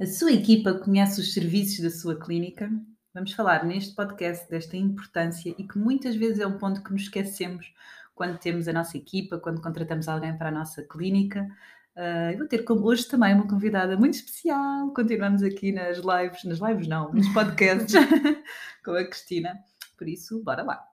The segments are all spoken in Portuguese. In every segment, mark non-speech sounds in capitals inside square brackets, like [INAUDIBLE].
A sua equipa conhece os serviços da sua clínica? Vamos falar neste podcast desta importância e que muitas vezes é um ponto que nos esquecemos quando temos a nossa equipa, quando contratamos alguém para a nossa clínica. Uh, vou ter hoje também uma convidada muito especial. Continuamos aqui nas lives, nas lives não, nos podcasts [LAUGHS] com a Cristina. Por isso, bora lá.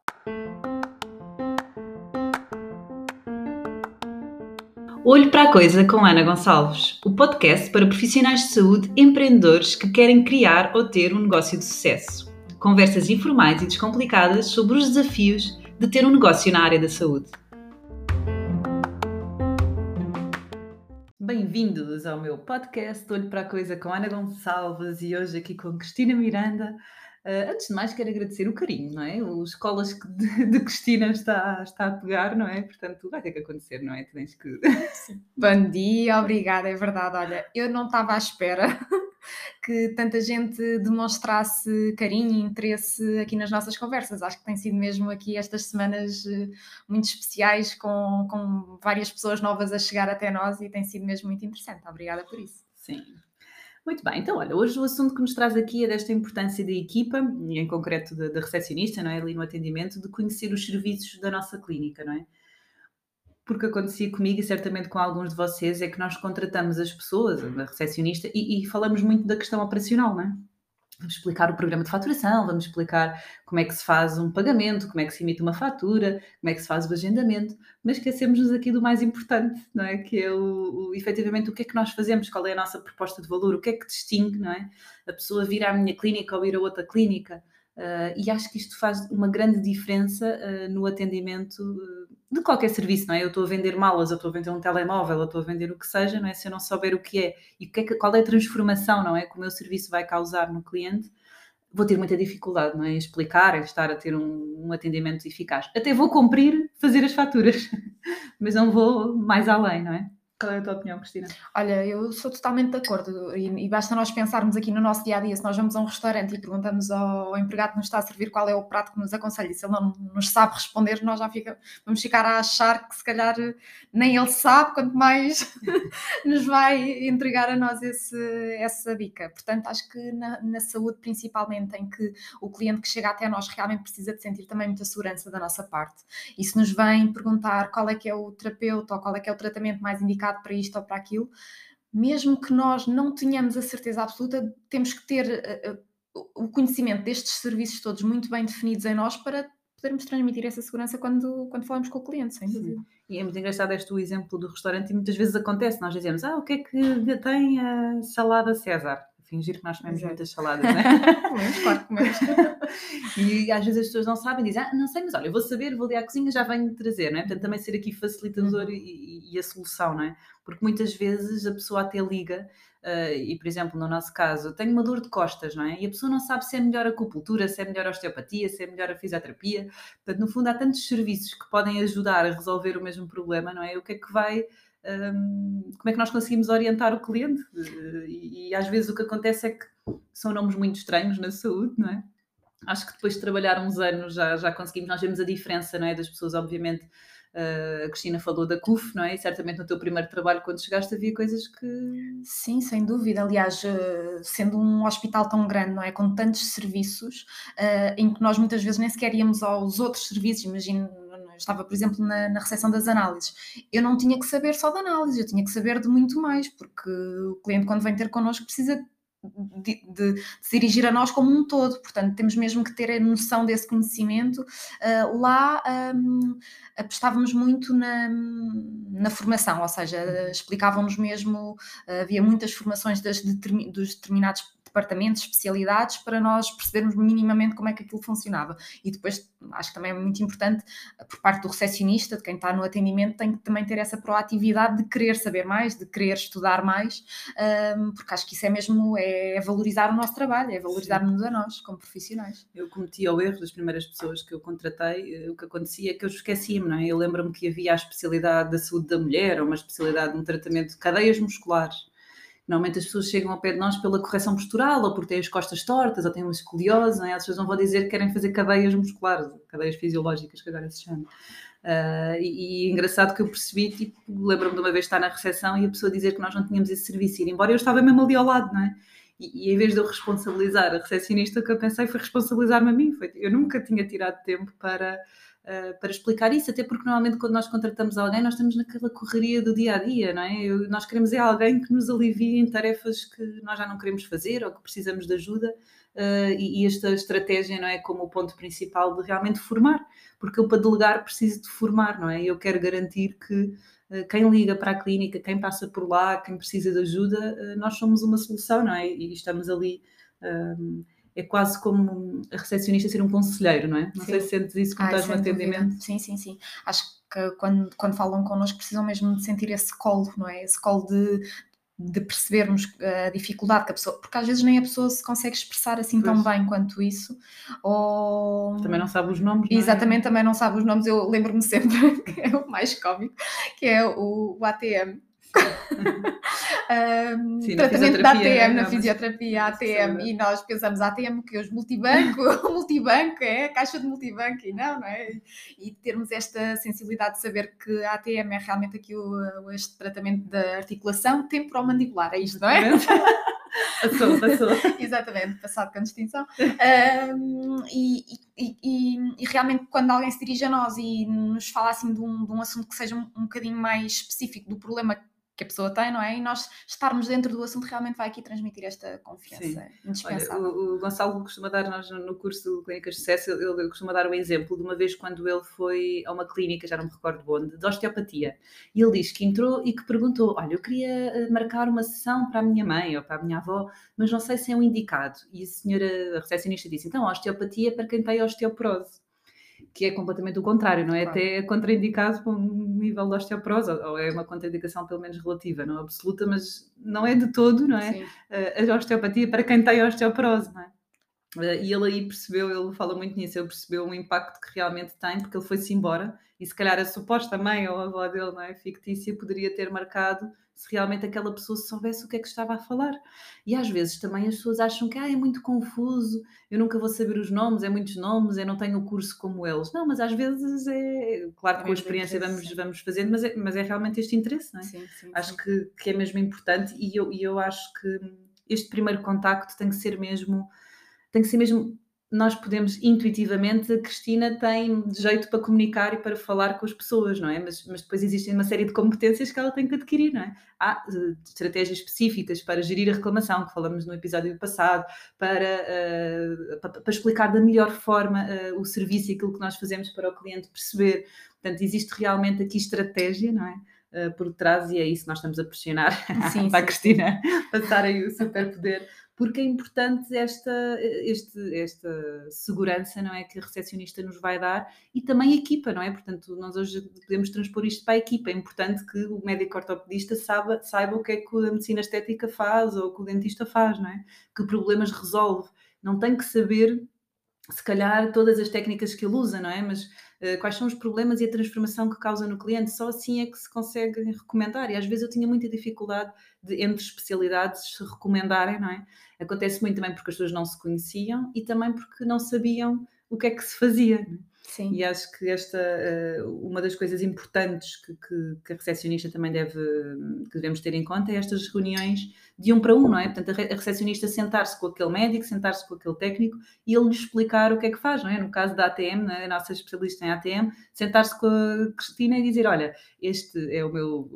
Olho para a Coisa com Ana Gonçalves, o podcast para profissionais de saúde empreendedores que querem criar ou ter um negócio de sucesso. Conversas informais e descomplicadas sobre os desafios de ter um negócio na área da saúde. Bem-vindos ao meu podcast Olho para a Coisa com Ana Gonçalves e hoje aqui com Cristina Miranda Uh, antes de mais, quero agradecer o carinho, não é? Os escolas que de, [LAUGHS] de, Cristina está, está a pegar, não é? Portanto, vai ter que acontecer, não é? tens que. [LAUGHS] Bom dia, obrigada, é verdade. Olha, eu não estava à espera [LAUGHS] que tanta gente demonstrasse carinho e interesse aqui nas nossas conversas. Acho que tem sido mesmo aqui estas semanas eh, muito especiais, com, com várias pessoas novas a chegar até nós e tem sido mesmo muito interessante. Obrigada por isso. Sim, muito bem, então olha, hoje o assunto que nos traz aqui é desta importância da equipa, e em concreto da, recepcionista, não é? Ali no atendimento, de conhecer os serviços da nossa clínica, não é? Porque acontecia comigo e certamente com alguns de vocês, é que nós contratamos as pessoas, a recepcionista, e, e falamos muito da questão operacional, não é? Vamos explicar o programa de faturação, vamos explicar como é que se faz um pagamento, como é que se emite uma fatura, como é que se faz o agendamento, mas esquecemos-nos aqui do mais importante, não é? Que é o, o, efetivamente o que é que nós fazemos, qual é a nossa proposta de valor, o que é que distingue, não é? A pessoa vir à minha clínica ou ir a outra clínica, Uh, e acho que isto faz uma grande diferença uh, no atendimento uh, de qualquer serviço, não é? Eu estou a vender malas, eu estou a vender um telemóvel, eu estou a vender o que seja, não é? Se eu não souber o que é e que é que, qual é a transformação, não é? Que o meu serviço vai causar no cliente, vou ter muita dificuldade, não é? Em explicar, em estar a ter um, um atendimento eficaz. Até vou cumprir fazer as faturas, [LAUGHS] mas não vou mais além, não é? Qual é a tua opinião, Cristina? Olha, eu sou totalmente de acordo e, e, basta nós pensarmos aqui no nosso dia a dia, se nós vamos a um restaurante e perguntamos ao, ao, empregado que nos está a servir qual é o prato que nos aconselha, e se ele não nos sabe responder, nós já fica, vamos ficar a achar que se calhar nem ele sabe, quanto mais [LAUGHS] nos vai entregar a nós esse, essa dica. Portanto, acho que na, na, saúde, principalmente, em que o cliente que chega até nós realmente precisa de sentir também muita segurança da nossa parte. E se nos vem perguntar qual é que é o terapeuta ou qual é que é o tratamento mais indicado para isto ou para aquilo, mesmo que nós não tenhamos a certeza absoluta, temos que ter uh, o conhecimento destes serviços todos muito bem definidos em nós para podermos transmitir essa segurança quando, quando falamos com o cliente, sem dúvida. Sim. E é muito engraçado este o exemplo do restaurante e muitas vezes acontece, nós dizemos, ah, o que é que tem a salada César? Fingir que nós comemos Exato. muitas saladas, não é? [LAUGHS] comemos, claro, comemos. [LAUGHS] e às vezes as pessoas não sabem, dizem, ah, não sei, mas olha, eu vou saber, vou ali à cozinha, já venho trazer, não é? Portanto, também ser aqui facilitador uhum. e, e, a solução, não é? Porque muitas vezes a pessoa até liga, uh, e por exemplo, no nosso caso, tenho uma dor de costas, não é? E a pessoa não sabe se é melhor a acupuntura, se é melhor a osteopatia, se é melhor a fisioterapia. Portanto, no fundo, há tantos serviços que podem ajudar a resolver o mesmo problema, não é? O que é que vai como é que nós conseguimos orientar o cliente? E, e, às vezes o que acontece é que são nomes muito estranhos na saúde, não é? Acho que depois de trabalhar uns anos já, já conseguimos, nós vemos a diferença, não é? Das pessoas, obviamente. Uh, a Cristina falou da CUF, não é? E certamente no teu primeiro trabalho, quando chegaste, havia coisas que. Sim, sem dúvida. Aliás, uh, sendo um hospital tão grande, não é? Com tantos serviços, uh, em que nós muitas vezes nem sequer íamos aos outros serviços, imagino estava, por exemplo, na, na recepção das análises, eu não tinha que saber só de análise, eu tinha que saber de muito mais, porque o cliente, quando vem ter connosco, precisa de, de, de, se dirigir a nós como um todo, portanto, temos mesmo que ter a noção desse conhecimento. Uh, lá um, apostávamos muito na, na formação, ou seja, explicavam-nos mesmo, uh, havia muitas formações das, dos determinados departamentos, especialidades, para nós percebermos minimamente como é que aquilo funcionava. E depois, acho que também é muito importante, por parte do recepcionista, de quem está no atendimento, tem que também ter essa proatividade de querer saber mais, de querer estudar mais, um, porque acho que isso é mesmo, é valorizar o nosso trabalho, é valorizar-nos a nós, como profissionais. Eu cometi o erro das primeiras pessoas que eu contratei, eh, o que acontecia é que eu esquecia-me, não é? Eu lembro-me que havia a especialidade da saúde da mulher, ou uma especialidade de um tratamento de cadeias musculares, Normalmente as pessoas chegam ao pé de nós pela correção postural, ou porque têm as costas tortas, ou têm uma escoliose, não é? as pessoas não vão dizer que querem fazer cadeias musculares, cadeias fisiológicas, que agora se chama. Uh, e, e, engraçado que eu percebi, tipo, lembro-me de uma vez estar na recepção e a pessoa dizer que nós não tínhamos esse serviço, embora eu estava mesmo ali ao lado, não é? E, e em vez de eu responsabilizar a recepcionista, o que eu pensei foi responsabilizar-me a mim. Foi, eu nunca tinha tirado tempo para, uh, para explicar isso, até porque normalmente quando nós contratamos alguém, nós estamos naquela correria do dia a dia, não é? Eu, nós queremos é alguém que nos alivie em tarefas que nós já não queremos fazer ou que precisamos de ajuda. Uh, e, e, esta estratégia não é como o ponto principal de realmente formar, porque eu para delegar preciso de formar, não é? Eu quero garantir que uh, quem liga para a clínica, quem passa por lá, quem precisa de ajuda, uh, nós somos uma solução, não é? E estamos ali. É quase como a recepcionista ser um conselheiro, não é? Não sim. sei se sentes isso quando estás no atendimento. Dúvida. Sim, sim, sim. Acho que quando, quando falam connosco precisam mesmo de sentir esse colo, não é? Esse colo de, de percebermos a dificuldade que a pessoa, porque às vezes nem a pessoa se consegue expressar assim pois. tão bem quanto isso, ou também não sabe os nomes. Não é? Exatamente, também não sabe os nomes. Eu lembro-me sempre [LAUGHS] que é o mais cómico, que é o, o ATM [LAUGHS] um, Sim, tratamento da ATM, na fisioterapia, ATM, e nós pensamos ATM que é os multibanco, [LAUGHS] o multibanco é a caixa de multibanco, e não, não é? E termos esta sensibilidade de saber que a ATM é realmente aqui o, este tratamento da articulação temporomandibular, é isto, não é? [LAUGHS] Passou, passou. Exatamente, passado com distinção. Um, e, e, e, e, realmente, quando alguém se dirige a nós e nos fala assim de um, de um assunto que seja um, um bocadinho mais específico do problema que a pessoa tem, não é? E nós estarmos dentro do assunto realmente vai aqui transmitir esta confiança indispensável. Olha, o, o, Gonçalo costuma dar, nós no curso de Clínicas de Sucesso, ele, ele costuma dar um exemplo de uma vez quando ele foi a uma clínica, já não me recordo onde, de osteopatia. E ele diz que entrou e que perguntou: Olha, eu queria eh, marcar uma sessão para a minha mãe ou para a minha avó, mas não sei se é um indicado. E a senhora a recepcionista disse: Então, a osteopatia é para quem tem osteoporose que é completamente o contrário, não é? Claro. Até é contraindicado para um nível de osteoporose, ou é uma contraindicação pelo menos relativa, não absoluta, mas não é de todo, não é? Sim. A osteopatia para quem tem osteoporose, não é? E ele aí percebeu, ele fala muito nisso, ele percebeu o impacto que realmente tem, porque ele foi-se embora, e se calhar a suposta mãe ou a avó dele, não é? Fictícia, poderia ter marcado se realmente aquela pessoa soubesse o que é que estava a falar. E às vezes também as pessoas acham que ah, é muito confuso, eu nunca vou saber os nomes, é muitos nomes, eu não tenho o curso como eles. Não, mas às vezes é. Claro que com a experiência vamos, vamos fazendo, mas é, mas é realmente este interesse, não é? Sim, sim, acho. Que, que é mesmo importante e eu, e eu acho que este primeiro contacto tem que ser mesmo. Tem que ser mesmo nós podemos intuitivamente, a Cristina tem jeito para comunicar e para falar com as pessoas, não é? Mas, mas depois existem uma série de competências que ela tem que adquirir, não é? Há uh, estratégias específicas para gerir a reclamação, que falamos no episódio passado, para, uh, para, para, explicar da melhor forma uh, o serviço e aquilo que nós fazemos para o cliente perceber. Portanto, existe realmente aqui estratégia, não é? Uh, por trás e é isso que nós estamos a pressionar sim, [LAUGHS] para sim, a Cristina passar aí o superpoder porque é importante esta, este, esta segurança, não é, que a recepcionista nos vai dar e também a equipa, não é? Portanto, nós hoje podemos transpor isto para a equipa. É importante que o médico ortopedista saiba, saiba o que é que a medicina estética faz ou que o dentista faz, não é? Que problemas resolve. Não tem que saber, se calhar, todas as técnicas que ele usa, não é? Mas quais são os problemas e a transformação que causa no cliente? Só assim é que se consegue recomendar. E às vezes eu tinha muita dificuldade de, entre especialidades, se recomendarem, não é? Acontece muito também porque as pessoas não se conheciam e também porque não sabiam o que é que se fazia. Sim. E acho que esta uh, uma das coisas importantes que, que, que, a recepcionista também deve que devemos ter em conta é estas reuniões de um para um, não é? Portanto, a recepcionista sentar-se com aquele médico, sentar-se com aquele técnico e ele lhe explicar o que é que faz, não é? No caso da ATM, é? a nossa especialista em ATM, sentar-se com a Cristina e dizer, olha, este é o meu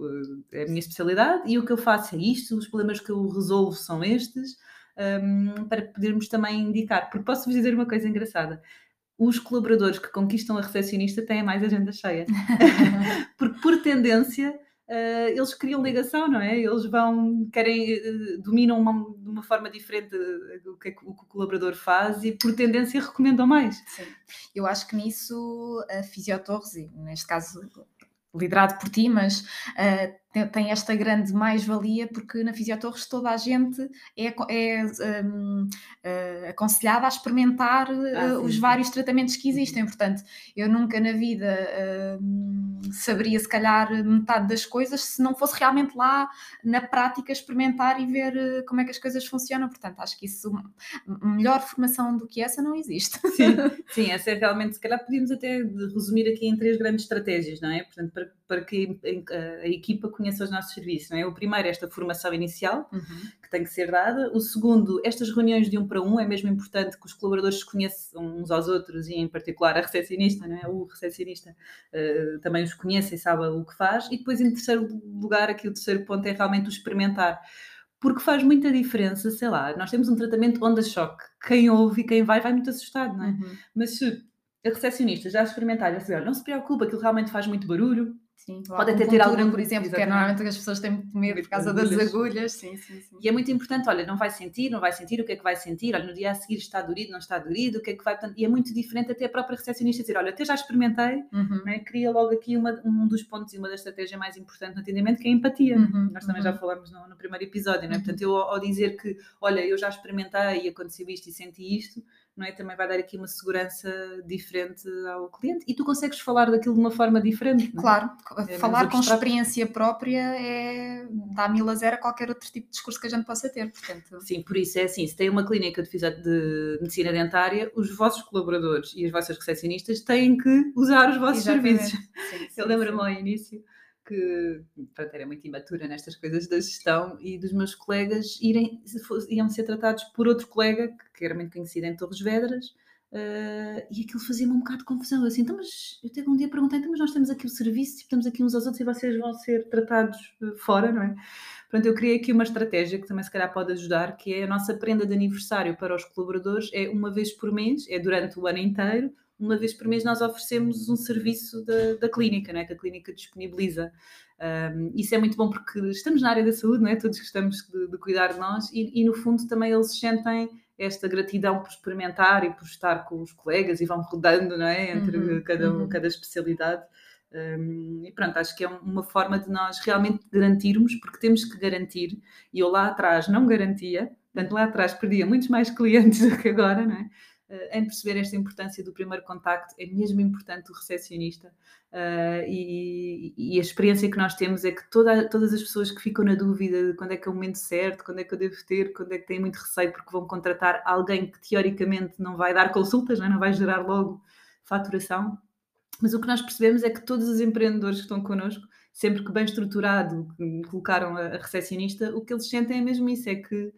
eh, é a minha especialidade e o que eu faço é isto, os problemas que eu resolvo são estes um, para podermos também indicar. Porque posso-vos dizer uma coisa engraçada. Os colaboradores que conquistam a recepcionista têm mais agenda cheia. [LAUGHS] Porque, por tendência, Uh, eles criam ligação, não é? Eles vão, querem, uh, dominam uma, de uma forma diferente o que, é que, o o colaborador faz e, por tendência, recomendam mais. Sim. Eu acho que nisso a Fisiotorres, e neste caso liderado por ti, mas uh, tem, tem esta grande mais-valia porque na Fisiotorres toda a gente é, é um, uh, aconselhada a experimentar ah, uh, os vários tratamentos que existem. Portanto, eu nunca na vida uh, saberia, se calhar, metade das coisas se não fosse realmente lá na prática experimentar e ver uh, como é que as coisas funcionam. Portanto, acho que isso, melhor formação do que essa não existe. Sim, [LAUGHS] sim essa é realmente, se calhar podíamos até resumir aqui em três grandes estratégias, não é? Portanto, para, para que a equipa conheça os nossos serviços, não é? O primeiro é esta formação inicial, uhum. que tem que ser dada. O segundo, estas reuniões de um para um, é mesmo importante que os colaboradores se conheçam uns aos outros e, em particular, a recepcionista, não é? O recepcionista uh, também os conheça e saiba o que faz. E depois, em terceiro lugar, aqui o terceiro ponto é realmente o experimentar porque faz muita diferença, sei lá, nós temos um tratamento onda-choque, quem ouve e quem vai vai muito assustado, não é? Uhum. Mas se a recepcionista já experimentar, já saber, não se preocupa, aquilo realmente faz muito barulho, Sim, pode até ter algum, por exemplo, que é normalmente as pessoas têm muito medo por causa das agulhas. Sim, sim, sim. E é muito importante, olha, não vai sentir, não vai sentir, o que é que vai sentir? Olha, no dia a seguir está dorido, não está dorido, o que é que vai... E é muito diferente até a própria recepcionista dizer, olha, até já experimentei, uhum. né? queria logo aqui uma, um dos pontos e uma das estratégias mais importantes no atendimento, que é a empatia. Uhum. Nós também uhum. já falamos no, no, primeiro episódio, né? Portanto, eu ao dizer que, olha, eu já experimentei e aconteceu isto e senti isto, não é? Também vai dar aqui uma segurança diferente ao cliente e tu consegues falar daquilo de uma forma diferente. Não é? Claro, é falar com experiência própria é dá mil a zero a qualquer outro tipo de discurso que a gente possa ter, portanto. Sim, por isso é assim, se tem uma clínica de, de medicina dentária, os vossos colaboradores e as vossas recepcionistas têm que usar os vossos Exatamente. serviços. Sim, [LAUGHS] sim, Eu lembro-me ao início que pronto, era muito imatura nestas coisas da gestão e dos meus colegas irem, iam ser tratados por outro colega que era muito conhecido em Torres Vedras uh, e aquilo fazia-me um bocado de confusão. Eu assim, então, mas eu até um dia perguntei, então, mas nós temos aqui o serviço, estamos aqui uns aos outros e vocês vão ser tratados uh, fora, não é? Portanto, eu criei aqui uma estratégia que também se calhar pode ajudar, que é a nossa prenda de aniversário para os colaboradores, é uma vez por mês, é durante o ano inteiro, uma vez por mês nós oferecemos um serviço da, da clínica, né, que a clínica disponibiliza. Um, isso é muito bom porque estamos na área da saúde, não é? todos gostamos de, de cuidar de nós e, e, no fundo também eles sentem esta gratidão por experimentar e por estar com os colegas e vão rodando não é? entre uhum, cada, uhum. cada especialidade. Um, e pronto, acho que é uma forma de nós realmente garantirmos, porque temos que garantir, e eu lá atrás não garantia, portanto lá atrás perdia muitos mais clientes [LAUGHS] do que agora, não é? Uh, em perceber esta importância do primeiro contacto, é mesmo importante o recepcionista uh, e, e, a experiência que nós temos é que toda, todas as pessoas que ficam na dúvida de quando é que é o momento certo, quando é que eu devo ter, quando é que têm muito receio porque vão contratar alguém que teoricamente não vai dar consultas, não, é? não vai gerar logo faturação, mas o que nós percebemos é que todos os empreendedores que estão connosco, sempre que bem estruturado colocaram a recepcionista, o que eles sentem é mesmo isso, é que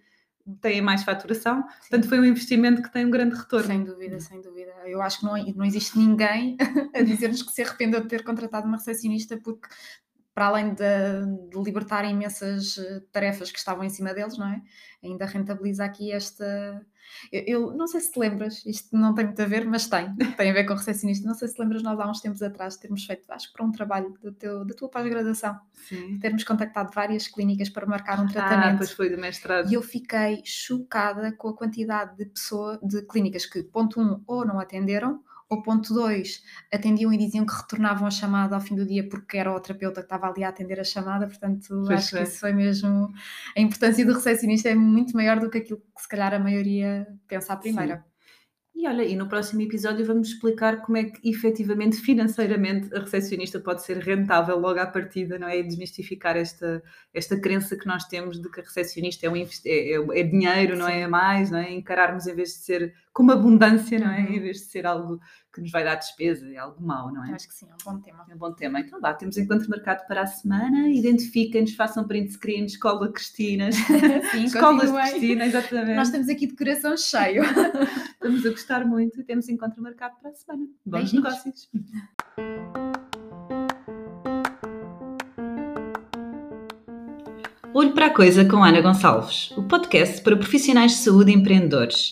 têm mais faturação, Sim. portanto foi um investimento que tem um grande retorno. Sem dúvida, sem dúvida. Eu acho que não, não existe ninguém [LAUGHS] a dizer-nos que se arrependeu de ter contratado uma recepcionista porque para além de, de, libertar imensas eh, tarefas que estavam em cima deles, não é? Ainda rentabiliza aqui esta. Eu, eu, não sei se te lembras, isto não tem muito a ver, mas tem, [LAUGHS] tem a ver com o recepcionista. Não sei se te lembras, nós há uns tempos atrás termos feito, acho que para um trabalho do teu, da tua pós-graduação, termos contactado várias clínicas para marcar um ah, tratamento. Ah, pois foi do mestrado. E eu fiquei chocada com a quantidade de pessoas, de clínicas que, ponto um, ou não atenderam, ou ponto 2, atendiam e diziam que retornavam a chamada ao fim do dia porque era o terapeuta que estava ali a atender a chamada, portanto pois acho é. que isso foi mesmo. A importância do recepcionista é muito maior do que aquilo que se calhar a maioria pensa à primeira. Sim. E olha, e no próximo episódio vamos explicar como é que efetivamente, financeiramente, a recepcionista pode ser rentável logo à partida, não é? E desmistificar esta, esta crença que nós temos de que a recepcionista é, um, é, é, é dinheiro, não é? mais, não é? Encararmos em vez de ser com uma abundância, não é? Uhum. Em vez de ser algo que nos vai dar despesa, é algo mau, não é? Acho que sim, é um bom tema. É um bom tema. Então vá, temos encontro marcado para a semana, identifiquem-nos, façam print screen, [LAUGHS] Escola Cristinas. sim, Escolas Cristina, exatamente. Nós temos aqui de coração cheio. [LAUGHS] Estamos a gostar muito e temos encontro marcado para a semana. Bons Beijinhos. negócios. Olho para a Coisa com Ana Gonçalves, o podcast para profissionais de saúde e empreendedores.